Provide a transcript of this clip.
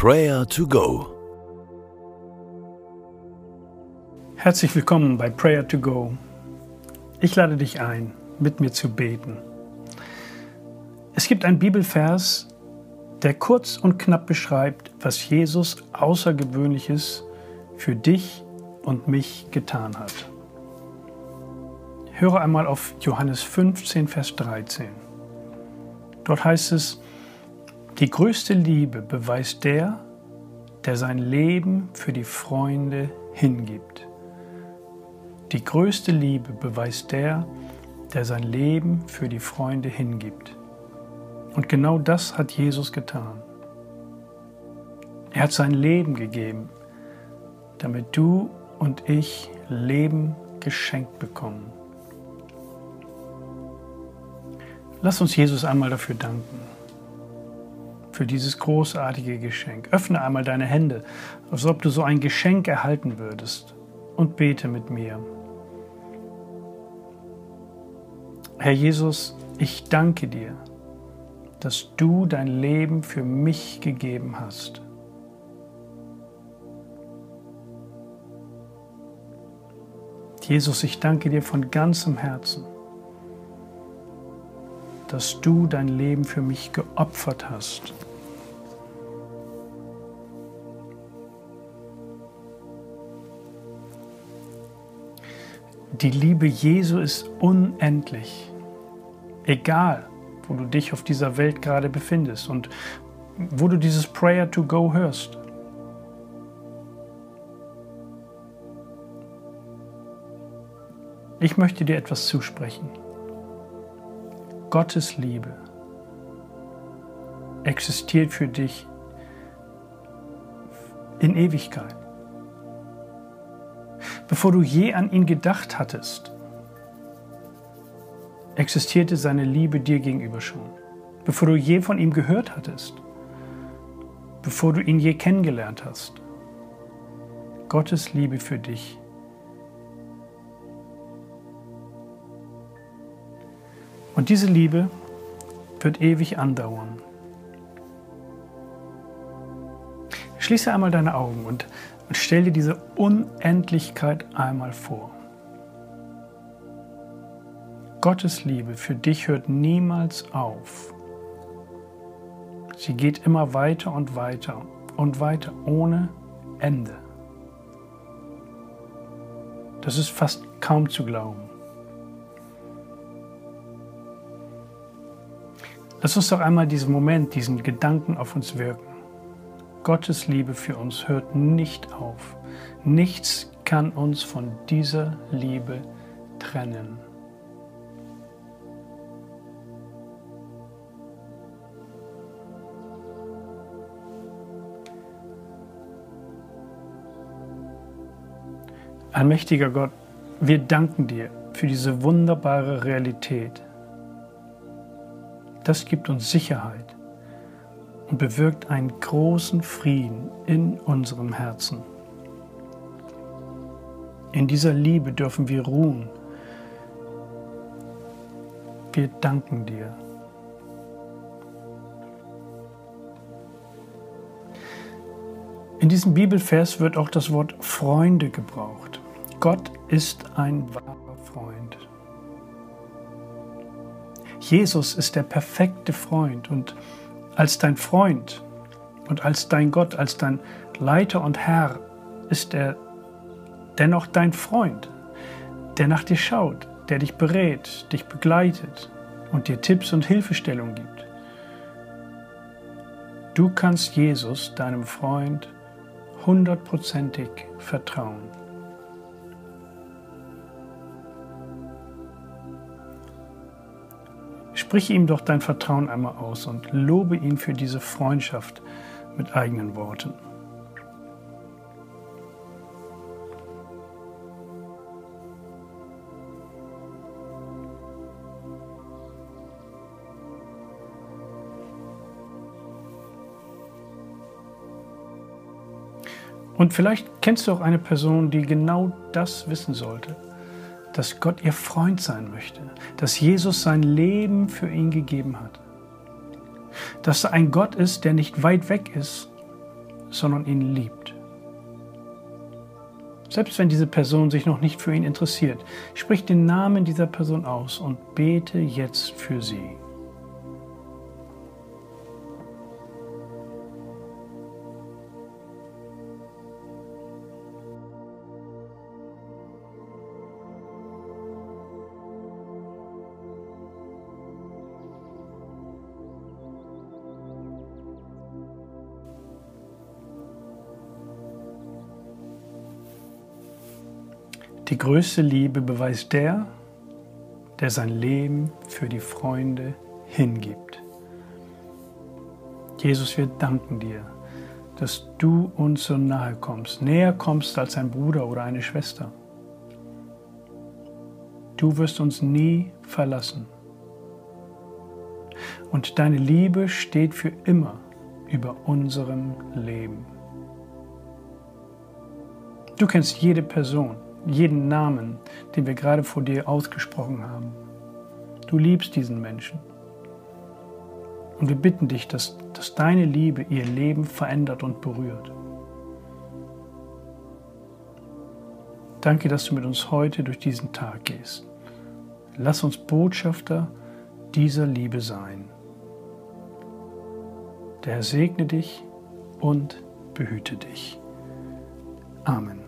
Prayer to Go. Herzlich willkommen bei Prayer to Go. Ich lade dich ein, mit mir zu beten. Es gibt einen Bibelvers, der kurz und knapp beschreibt, was Jesus Außergewöhnliches für dich und mich getan hat. Höre einmal auf Johannes 15, Vers 13. Dort heißt es, die größte Liebe beweist der, der sein Leben für die Freunde hingibt. Die größte Liebe beweist der, der sein Leben für die Freunde hingibt. Und genau das hat Jesus getan. Er hat sein Leben gegeben, damit du und ich Leben geschenkt bekommen. Lass uns Jesus einmal dafür danken für dieses großartige Geschenk. Öffne einmal deine Hände, als ob du so ein Geschenk erhalten würdest und bete mit mir. Herr Jesus, ich danke dir, dass du dein Leben für mich gegeben hast. Jesus, ich danke dir von ganzem Herzen, dass du dein Leben für mich geopfert hast. Die Liebe Jesu ist unendlich. Egal, wo du dich auf dieser Welt gerade befindest und wo du dieses Prayer to Go hörst. Ich möchte dir etwas zusprechen. Gottes Liebe existiert für dich in Ewigkeit bevor du je an ihn gedacht hattest, existierte seine Liebe dir gegenüber schon. Bevor du je von ihm gehört hattest, bevor du ihn je kennengelernt hast. Gottes Liebe für dich. Und diese Liebe wird ewig andauern. Schließe einmal deine Augen und und stell dir diese Unendlichkeit einmal vor. Gottes Liebe für dich hört niemals auf. Sie geht immer weiter und weiter und weiter ohne Ende. Das ist fast kaum zu glauben. Lass uns doch einmal diesen Moment, diesen Gedanken auf uns wirken. Gottes Liebe für uns hört nicht auf. Nichts kann uns von dieser Liebe trennen. Allmächtiger Gott, wir danken dir für diese wunderbare Realität. Das gibt uns Sicherheit und bewirkt einen großen Frieden in unserem Herzen. In dieser Liebe dürfen wir ruhen. Wir danken dir. In diesem Bibelvers wird auch das Wort Freunde gebraucht. Gott ist ein wahrer Freund. Jesus ist der perfekte Freund und als dein Freund und als dein Gott, als dein Leiter und Herr ist er dennoch dein Freund, der nach dir schaut, der dich berät, dich begleitet und dir Tipps und Hilfestellung gibt. Du kannst Jesus, deinem Freund, hundertprozentig vertrauen. Sprich ihm doch dein Vertrauen einmal aus und lobe ihn für diese Freundschaft mit eigenen Worten. Und vielleicht kennst du auch eine Person, die genau das wissen sollte dass Gott ihr Freund sein möchte, dass Jesus sein Leben für ihn gegeben hat, dass er ein Gott ist, der nicht weit weg ist, sondern ihn liebt. Selbst wenn diese Person sich noch nicht für ihn interessiert, sprich den Namen dieser Person aus und bete jetzt für sie. Die größte Liebe beweist der, der sein Leben für die Freunde hingibt. Jesus, wir danken dir, dass du uns so nahe kommst, näher kommst als ein Bruder oder eine Schwester. Du wirst uns nie verlassen. Und deine Liebe steht für immer über unserem Leben. Du kennst jede Person jeden Namen, den wir gerade vor dir ausgesprochen haben. Du liebst diesen Menschen. Und wir bitten dich, dass, dass deine Liebe ihr Leben verändert und berührt. Danke, dass du mit uns heute durch diesen Tag gehst. Lass uns Botschafter dieser Liebe sein. Der Herr segne dich und behüte dich. Amen.